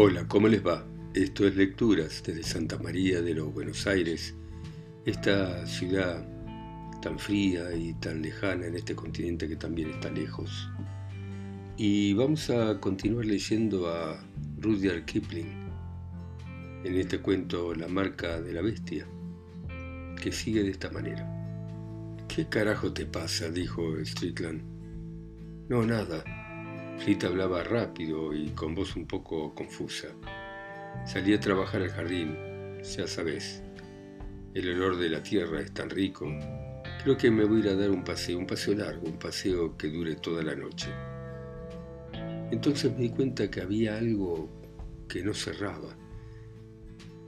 Hola, ¿cómo les va? Esto es Lecturas desde Santa María de los Buenos Aires, esta ciudad tan fría y tan lejana en este continente que también está lejos. Y vamos a continuar leyendo a Rudyard Kipling en este cuento La marca de la bestia, que sigue de esta manera. ¿Qué carajo te pasa? dijo Strickland. No, nada, Flit hablaba rápido y con voz un poco confusa. Salí a trabajar al jardín, ya sabes. El olor de la tierra es tan rico. Creo que me voy a ir a dar un paseo, un paseo largo, un paseo que dure toda la noche. Entonces me di cuenta que había algo que no cerraba.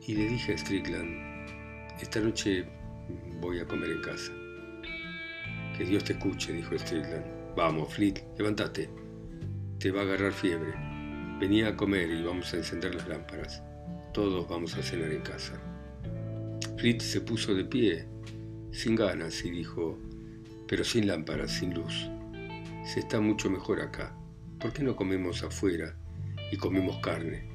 Y le dije a Strickland, esta noche voy a comer en casa. Que Dios te escuche, dijo Strickland. Vamos, Fleet, levántate te va a agarrar fiebre. Venía a comer y vamos a encender las lámparas. Todos vamos a cenar en casa. Fritz se puso de pie, sin ganas, y dijo, pero sin lámparas, sin luz. Se está mucho mejor acá. ¿Por qué no comemos afuera y comemos carne?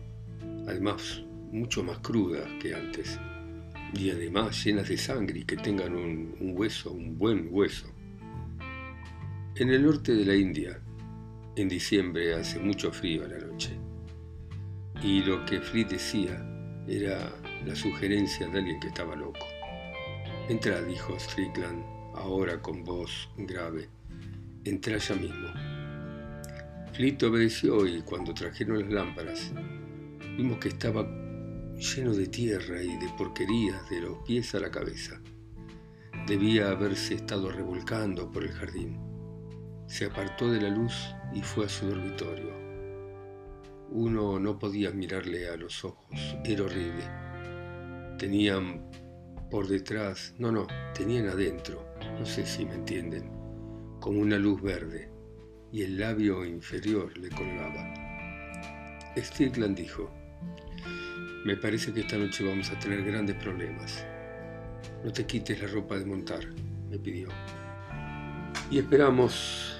Además, mucho más crudas que antes. Y además llenas de sangre y que tengan un hueso, un buen hueso. En el norte de la India, en diciembre hace mucho frío a la noche. Y lo que Fleet decía era la sugerencia de alguien que estaba loco. Entra, dijo Strickland, ahora con voz grave. Entra ya mismo. Fleet obedeció y cuando trajeron las lámparas, vimos que estaba lleno de tierra y de porquerías de los pies a la cabeza. Debía haberse estado revolcando por el jardín. Se apartó de la luz y fue a su dormitorio. Uno no podía mirarle a los ojos, era horrible. Tenían por detrás, no, no, tenían adentro, no sé si me entienden, como una luz verde, y el labio inferior le colgaba. Strickland dijo, me parece que esta noche vamos a tener grandes problemas. No te quites la ropa de montar, me pidió. Y esperamos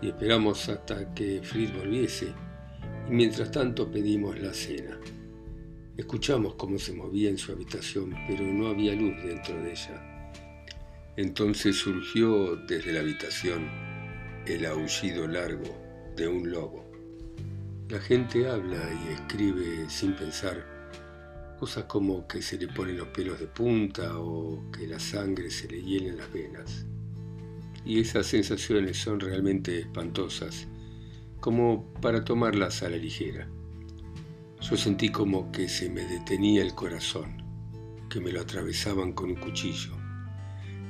y esperamos hasta que Fritz volviese, y mientras tanto pedimos la cena. Escuchamos cómo se movía en su habitación, pero no había luz dentro de ella. Entonces surgió desde la habitación el aullido largo de un lobo. La gente habla y escribe sin pensar cosas como que se le ponen los pelos de punta o que la sangre se le hiela en las venas y esas sensaciones son realmente espantosas, como para tomarlas a la ligera. Yo sentí como que se me detenía el corazón, que me lo atravesaban con un cuchillo,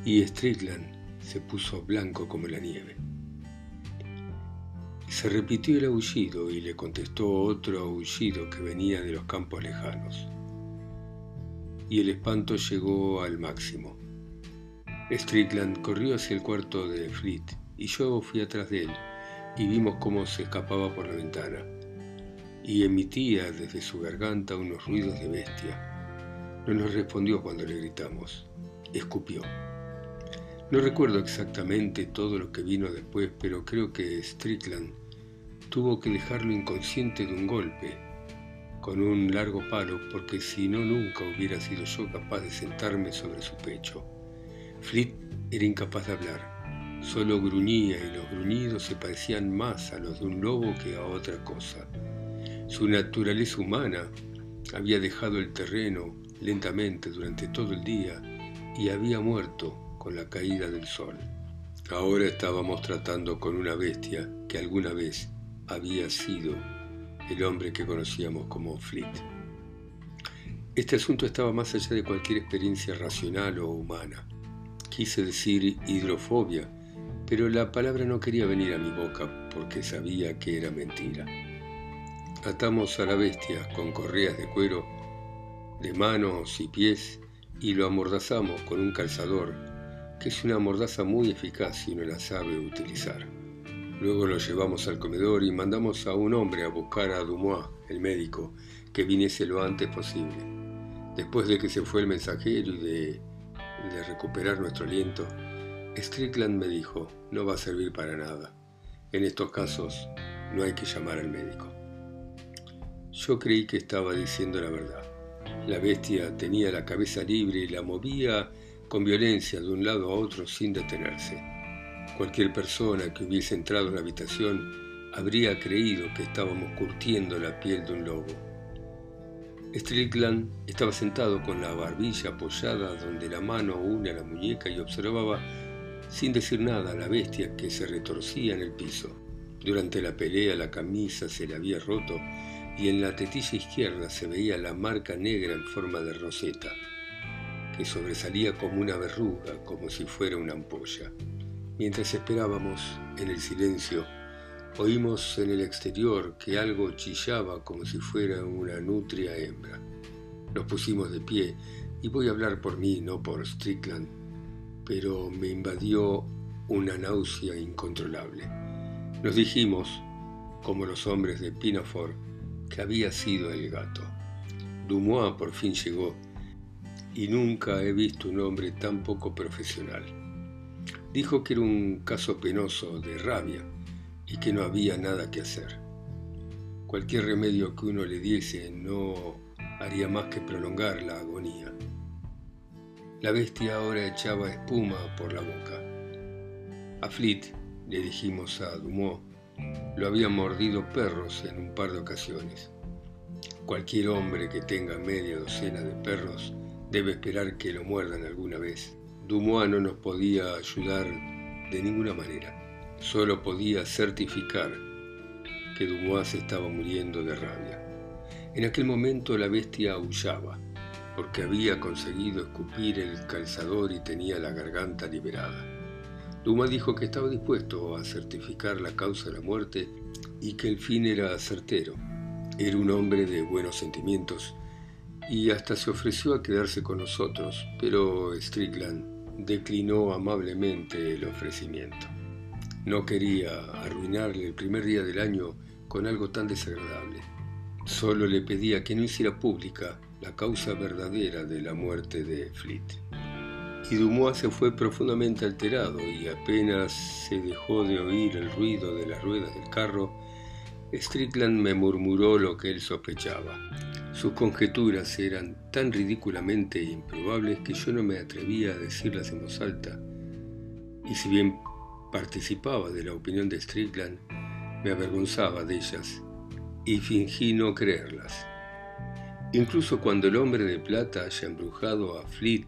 y Strickland se puso blanco como la nieve. Se repitió el aullido y le contestó otro aullido que venía de los campos lejanos. Y el espanto llegó al máximo. Strickland corrió hacia el cuarto de Fleet y yo fui atrás de él y vimos cómo se escapaba por la ventana y emitía desde su garganta unos ruidos de bestia. No nos respondió cuando le gritamos. Escupió. No recuerdo exactamente todo lo que vino después, pero creo que Strickland tuvo que dejarlo inconsciente de un golpe, con un largo palo, porque si no nunca hubiera sido yo capaz de sentarme sobre su pecho. Fleet era incapaz de hablar, solo gruñía y los gruñidos se parecían más a los de un lobo que a otra cosa. Su naturaleza humana había dejado el terreno lentamente durante todo el día y había muerto con la caída del sol. Ahora estábamos tratando con una bestia que alguna vez había sido el hombre que conocíamos como Fleet. Este asunto estaba más allá de cualquier experiencia racional o humana. Quise decir hidrofobia, pero la palabra no quería venir a mi boca porque sabía que era mentira. Atamos a la bestia con correas de cuero de manos y pies y lo amordazamos con un calzador, que es una mordaza muy eficaz si no la sabe utilizar. Luego lo llevamos al comedor y mandamos a un hombre a buscar a Dumois, el médico, que viniese lo antes posible. Después de que se fue el mensajero y de de recuperar nuestro aliento, Strickland me dijo, no va a servir para nada. En estos casos no hay que llamar al médico. Yo creí que estaba diciendo la verdad. La bestia tenía la cabeza libre y la movía con violencia de un lado a otro sin detenerse. Cualquier persona que hubiese entrado en la habitación habría creído que estábamos curtiendo la piel de un lobo. Strickland estaba sentado con la barbilla apoyada donde la mano une a la muñeca y observaba sin decir nada a la bestia que se retorcía en el piso. Durante la pelea la camisa se le había roto y en la tetilla izquierda se veía la marca negra en forma de roseta, que sobresalía como una verruga, como si fuera una ampolla. Mientras esperábamos, en el silencio, oímos en el exterior que algo chillaba como si fuera una nutria hembra. Nos pusimos de pie, y voy a hablar por mí, no por Strickland, pero me invadió una náusea incontrolable. Nos dijimos, como los hombres de Pinafore, que había sido el gato. Dumois por fin llegó y nunca he visto un hombre tan poco profesional. Dijo que era un caso penoso de rabia y que no había nada que hacer. Cualquier remedio que uno le diese no haría más que prolongar la agonía. La bestia ahora echaba espuma por la boca. A Fleet, le dijimos a Dumois, lo habían mordido perros en un par de ocasiones. Cualquier hombre que tenga media docena de perros debe esperar que lo muerdan alguna vez. Dumois no nos podía ayudar de ninguna manera. Solo podía certificar que Dumois estaba muriendo de rabia. En aquel momento la bestia aullaba, porque había conseguido escupir el calzador y tenía la garganta liberada. Dumas dijo que estaba dispuesto a certificar la causa de la muerte y que el fin era certero. Era un hombre de buenos sentimientos y hasta se ofreció a quedarse con nosotros, pero Strickland declinó amablemente el ofrecimiento. No quería arruinarle el primer día del año con algo tan desagradable. Solo le pedía que no hiciera pública la causa verdadera de la muerte de Fleet y Dumois se fue profundamente alterado y apenas se dejó de oír el ruido de las ruedas del carro, Strickland me murmuró lo que él sospechaba. Sus conjeturas eran tan ridículamente improbables que yo no me atrevía a decirlas en voz alta, y si bien participaba de la opinión de Strickland, me avergonzaba de ellas y fingí no creerlas. Incluso cuando el hombre de plata haya embrujado a Fleet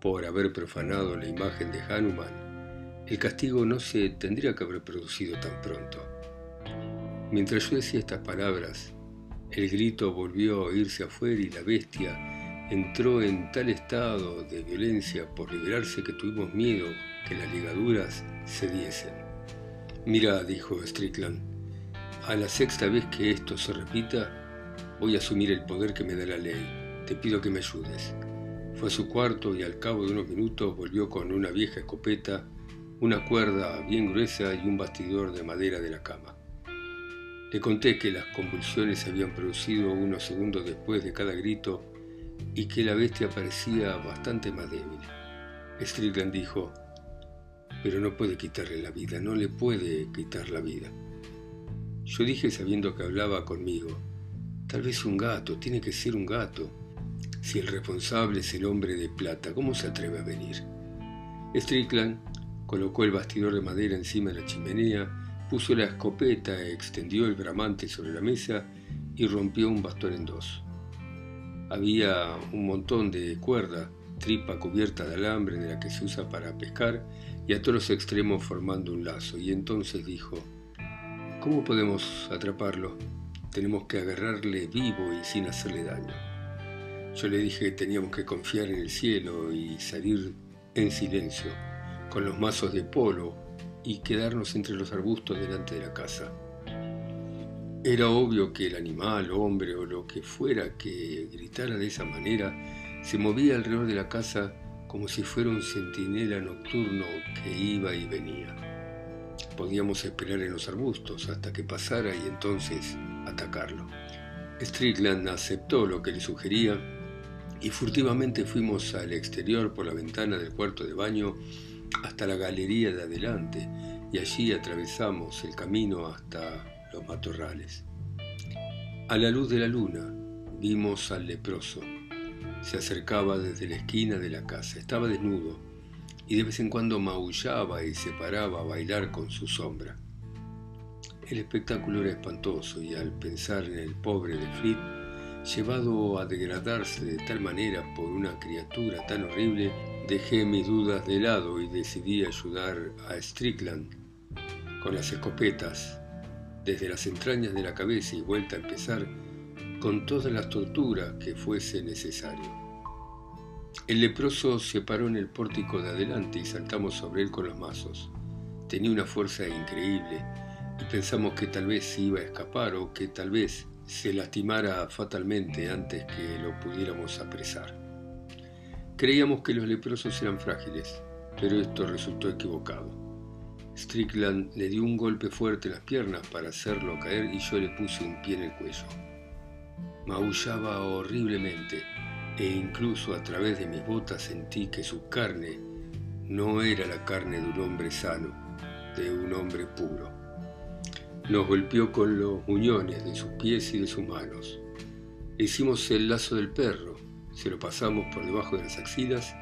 por haber profanado la imagen de Hanuman, el castigo no se tendría que haber producido tan pronto. Mientras yo decía estas palabras, el grito volvió a oírse afuera y la bestia entró en tal estado de violencia por liberarse que tuvimos miedo que las ligaduras se diesen. Mira, dijo Strickland, a la sexta vez que esto se repita, voy a asumir el poder que me da la ley. Te pido que me ayudes. Fue a su cuarto y al cabo de unos minutos volvió con una vieja escopeta, una cuerda bien gruesa y un bastidor de madera de la cama. Le conté que las convulsiones se habían producido unos segundos después de cada grito y que la bestia parecía bastante más débil. Strickland dijo, pero no puede quitarle la vida, no le puede quitar la vida. Yo dije sabiendo que hablaba conmigo, tal vez un gato, tiene que ser un gato. Si el responsable es el hombre de plata, ¿cómo se atreve a venir? Strickland colocó el bastidor de madera encima de la chimenea, puso la escopeta, extendió el bramante sobre la mesa y rompió un bastón en dos. Había un montón de cuerda, tripa cubierta de alambre de la que se usa para pescar y a todos los extremos formando un lazo. Y entonces dijo, ¿cómo podemos atraparlo? Tenemos que agarrarle vivo y sin hacerle daño. Yo le dije que teníamos que confiar en el cielo y salir en silencio, con los mazos de polo y quedarnos entre los arbustos delante de la casa. Era obvio que el animal, hombre o lo que fuera que gritara de esa manera, se movía alrededor de la casa como si fuera un centinela nocturno que iba y venía. Podíamos esperar en los arbustos hasta que pasara y entonces atacarlo. Strickland aceptó lo que le sugería y furtivamente fuimos al exterior por la ventana del cuarto de baño hasta la galería de adelante y allí atravesamos el camino hasta los matorrales. A la luz de la luna vimos al leproso. Se acercaba desde la esquina de la casa. Estaba desnudo y de vez en cuando maullaba y se paraba a bailar con su sombra. El espectáculo era espantoso y al pensar en el pobre de Fleet, llevado a degradarse de tal manera por una criatura tan horrible, dejé mis dudas de lado y decidí ayudar a Strickland con las escopetas desde las entrañas de la cabeza y vuelta a empezar con todas las torturas que fuese necesario. El leproso se paró en el pórtico de adelante y saltamos sobre él con los mazos. Tenía una fuerza increíble y pensamos que tal vez se iba a escapar o que tal vez se lastimara fatalmente antes que lo pudiéramos apresar. Creíamos que los leprosos eran frágiles, pero esto resultó equivocado. Strickland le dio un golpe fuerte en las piernas para hacerlo caer y yo le puse un pie en el cuello. Maullaba horriblemente e incluso a través de mis botas sentí que su carne no era la carne de un hombre sano, de un hombre puro. Nos golpeó con los muñones de sus pies y de sus manos. Le hicimos el lazo del perro, se lo pasamos por debajo de las axilas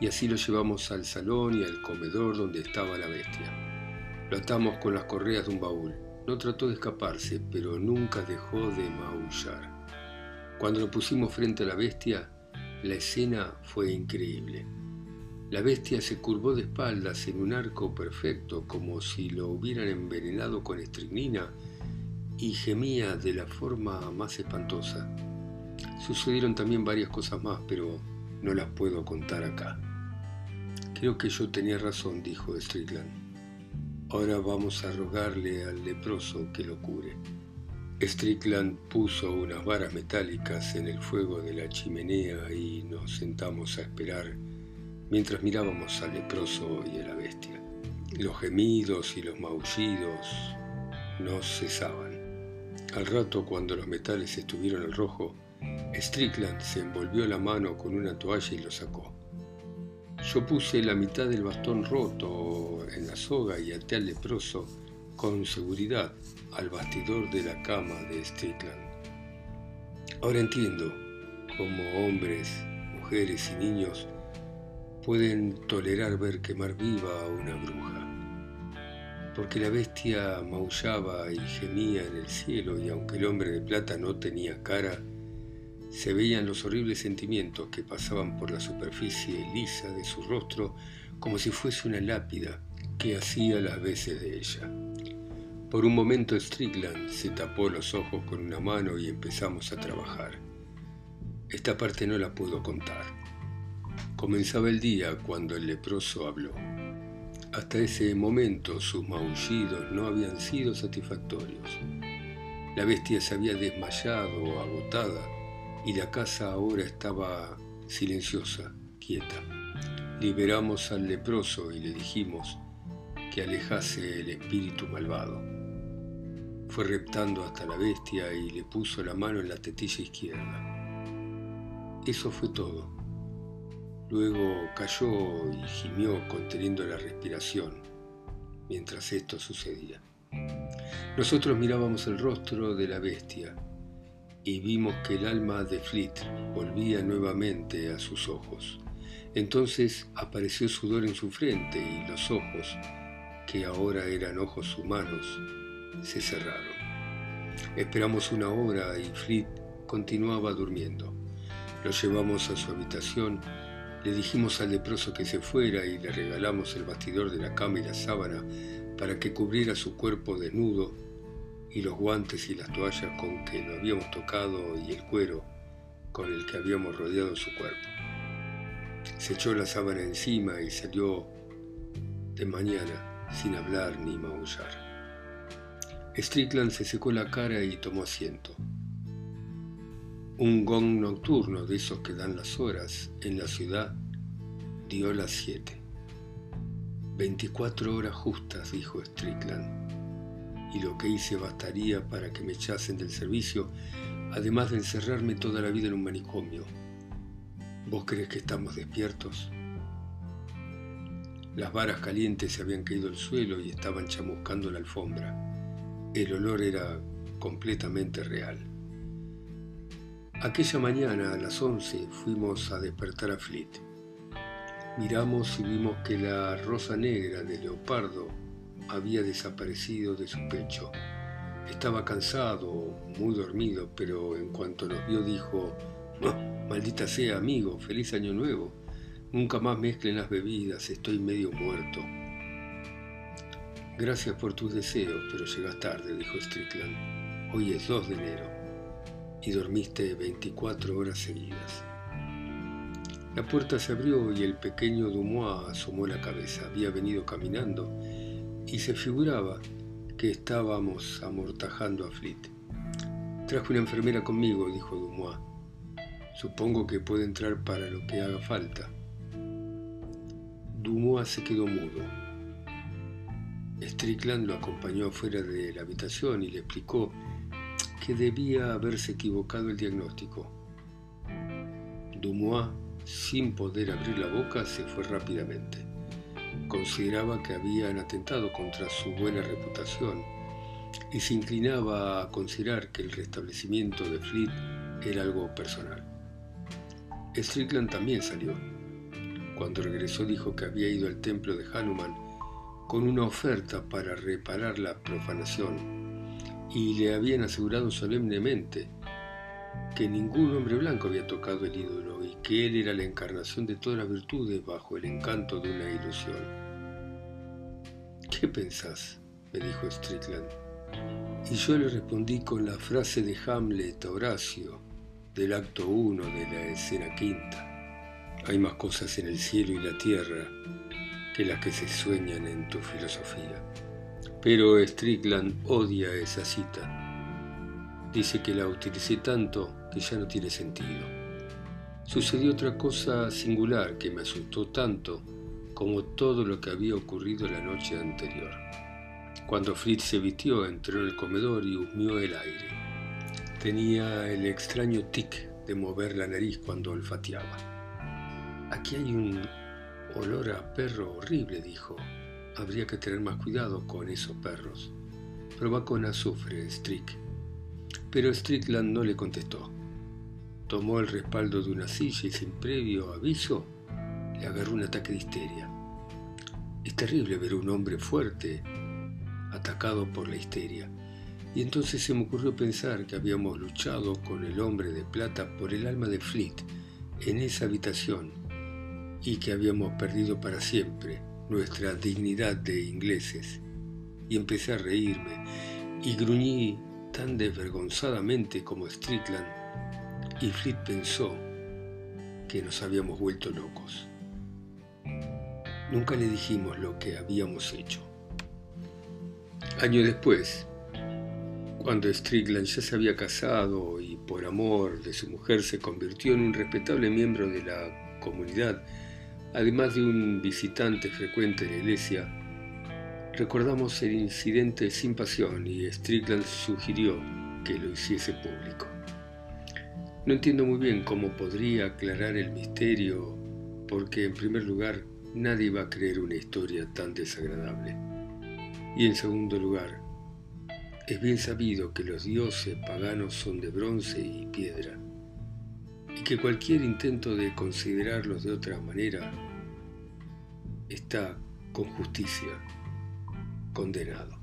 y así lo llevamos al salón y al comedor donde estaba la bestia. Lo atamos con las correas de un baúl. No trató de escaparse, pero nunca dejó de maullar. Cuando lo pusimos frente a la bestia, la escena fue increíble. La bestia se curvó de espaldas en un arco perfecto, como si lo hubieran envenenado con estricnina, y gemía de la forma más espantosa. Sucedieron también varias cosas más, pero no las puedo contar acá. Creo que yo tenía razón, dijo Strickland. Ahora vamos a rogarle al leproso que lo cure. Strickland puso unas varas metálicas en el fuego de la chimenea y nos sentamos a esperar mientras mirábamos al leproso y a la bestia. Los gemidos y los maullidos no cesaban. Al rato, cuando los metales estuvieron al rojo, Strickland se envolvió la mano con una toalla y lo sacó. Yo puse la mitad del bastón roto en la soga y até al leproso con seguridad al bastidor de la cama de Strickland. Ahora entiendo cómo hombres, mujeres y niños pueden tolerar ver quemar viva a una bruja. Porque la bestia maullaba y gemía en el cielo y aunque el hombre de plata no tenía cara, se veían los horribles sentimientos que pasaban por la superficie lisa de su rostro como si fuese una lápida que hacía las veces de ella. Por un momento Strickland se tapó los ojos con una mano y empezamos a trabajar. Esta parte no la puedo contar. Comenzaba el día cuando el leproso habló. Hasta ese momento sus maullidos no habían sido satisfactorios. La bestia se había desmayado, agotada, y la casa ahora estaba silenciosa, quieta. Liberamos al leproso y le dijimos alejase el espíritu malvado. Fue reptando hasta la bestia y le puso la mano en la tetilla izquierda. Eso fue todo. Luego cayó y gimió conteniendo la respiración mientras esto sucedía. Nosotros mirábamos el rostro de la bestia y vimos que el alma de Fleet volvía nuevamente a sus ojos. Entonces apareció sudor en su frente y los ojos, que ahora eran ojos humanos, se cerraron. Esperamos una hora y Fleet continuaba durmiendo. Lo llevamos a su habitación, le dijimos al leproso que se fuera y le regalamos el bastidor de la cama y la sábana para que cubriera su cuerpo desnudo y los guantes y las toallas con que lo habíamos tocado y el cuero con el que habíamos rodeado su cuerpo. Se echó la sábana encima y salió de mañana sin hablar ni maullar. Strickland se secó la cara y tomó asiento. Un gong nocturno de esos que dan las horas en la ciudad dio las siete. Veinticuatro horas justas, dijo Strickland y lo que hice bastaría para que me echasen del servicio, además de encerrarme toda la vida en un manicomio. ¿Vos crees que estamos despiertos? Las varas calientes se habían caído al suelo y estaban chamuscando la alfombra. El olor era completamente real. Aquella mañana a las 11 fuimos a despertar a Fleet. Miramos y vimos que la rosa negra de leopardo había desaparecido de su pecho. Estaba cansado, muy dormido, pero en cuanto nos vio dijo, maldita sea amigo, feliz año nuevo. Nunca más mezclen las bebidas, estoy medio muerto. Gracias por tus deseos, pero llegas tarde, dijo Strickland. Hoy es 2 de enero y dormiste 24 horas seguidas. La puerta se abrió y el pequeño Dumois asomó la cabeza. Había venido caminando y se figuraba que estábamos amortajando a Fleet. Trajo una enfermera conmigo, dijo Dumois. Supongo que puede entrar para lo que haga falta. Dumois se quedó mudo. Strickland lo acompañó afuera de la habitación y le explicó que debía haberse equivocado el diagnóstico. Dumois, sin poder abrir la boca, se fue rápidamente. Consideraba que habían atentado contra su buena reputación y se inclinaba a considerar que el restablecimiento de Fleet era algo personal. Strickland también salió. Cuando regresó dijo que había ido al templo de Hanuman con una oferta para reparar la profanación y le habían asegurado solemnemente que ningún hombre blanco había tocado el ídolo y que él era la encarnación de todas las virtudes bajo el encanto de una ilusión. ¿Qué pensás? me dijo Strickland. Y yo le respondí con la frase de Hamlet Horacio, del acto 1 de la escena quinta. Hay más cosas en el cielo y la tierra que las que se sueñan en tu filosofía. Pero Strickland odia esa cita. Dice que la utilicé tanto que ya no tiene sentido. Sucedió otra cosa singular que me asustó tanto como todo lo que había ocurrido la noche anterior. Cuando Fritz se vistió, entró en el comedor y humió el aire. Tenía el extraño tic de mover la nariz cuando olfateaba. Aquí hay un olor a perro horrible, dijo habría que tener más cuidado con esos perros. Proba con azufre, Strick. Pero Strickland no le contestó. Tomó el respaldo de una silla y sin previo aviso le agarró un ataque de histeria. Es terrible ver a un hombre fuerte atacado por la histeria. Y entonces se me ocurrió pensar que habíamos luchado con el hombre de plata por el alma de Fleet en esa habitación y que habíamos perdido para siempre nuestra dignidad de ingleses, y empecé a reírme, y gruñí tan desvergonzadamente como Strickland, y Fleet pensó que nos habíamos vuelto locos. Nunca le dijimos lo que habíamos hecho. Año después, cuando Strickland ya se había casado y por amor de su mujer se convirtió en un respetable miembro de la comunidad, Además de un visitante frecuente de la iglesia, recordamos el incidente sin pasión y Strickland sugirió que lo hiciese público. No entiendo muy bien cómo podría aclarar el misterio, porque en primer lugar nadie va a creer una historia tan desagradable. Y en segundo lugar, es bien sabido que los dioses paganos son de bronce y piedra que cualquier intento de considerarlos de otra manera está con justicia condenado.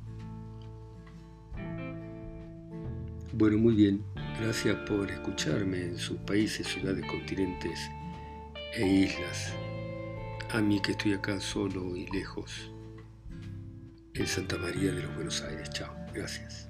Bueno, muy bien, gracias por escucharme en sus países, ciudades, continentes e islas. A mí que estoy acá solo y lejos, en Santa María de los Buenos Aires. Chao, gracias.